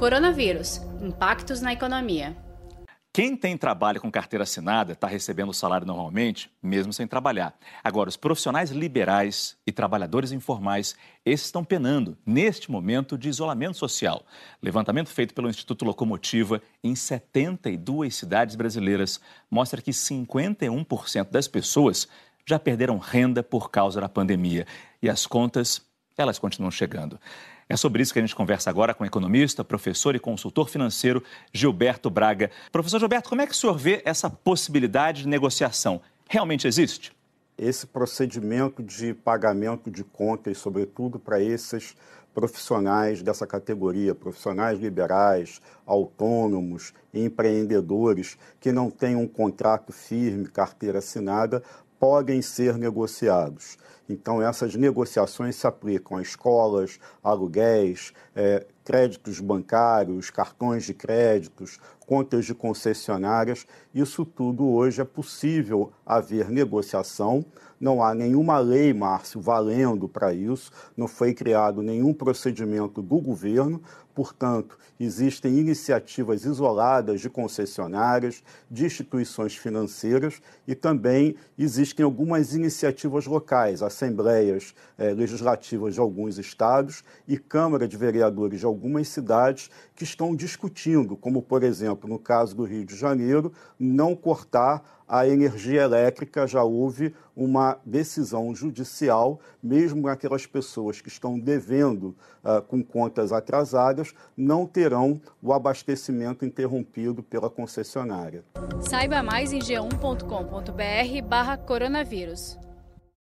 Coronavírus Impactos na Economia. Quem tem trabalho com carteira assinada está recebendo o salário normalmente, mesmo sem trabalhar. Agora, os profissionais liberais e trabalhadores informais, esses estão penando neste momento de isolamento social. Levantamento feito pelo Instituto Locomotiva em 72 cidades brasileiras mostra que 51% das pessoas já perderam renda por causa da pandemia. E as contas, elas continuam chegando. É sobre isso que a gente conversa agora com o economista, professor e consultor financeiro Gilberto Braga. Professor Gilberto, como é que o senhor vê essa possibilidade de negociação? Realmente existe? Esse procedimento de pagamento de contas, sobretudo para esses profissionais dessa categoria, profissionais liberais, autônomos, empreendedores que não têm um contrato firme, carteira assinada, podem ser negociados. Então, essas negociações se aplicam a escolas, aluguéis, é, créditos bancários, cartões de créditos, contas de concessionárias. Isso tudo hoje é possível haver negociação. Não há nenhuma lei, Márcio, valendo para isso, não foi criado nenhum procedimento do governo, Portanto, existem iniciativas isoladas de concessionárias, de instituições financeiras e também existem algumas iniciativas locais, assembleias eh, legislativas de alguns estados e Câmara de Vereadores de algumas cidades que estão discutindo, como, por exemplo, no caso do Rio de Janeiro, não cortar a energia elétrica já houve uma decisão judicial, mesmo aquelas pessoas que estão devendo uh, com contas atrasadas, não terão o abastecimento interrompido pela concessionária. Saiba mais em g1.com.br barra coronavírus.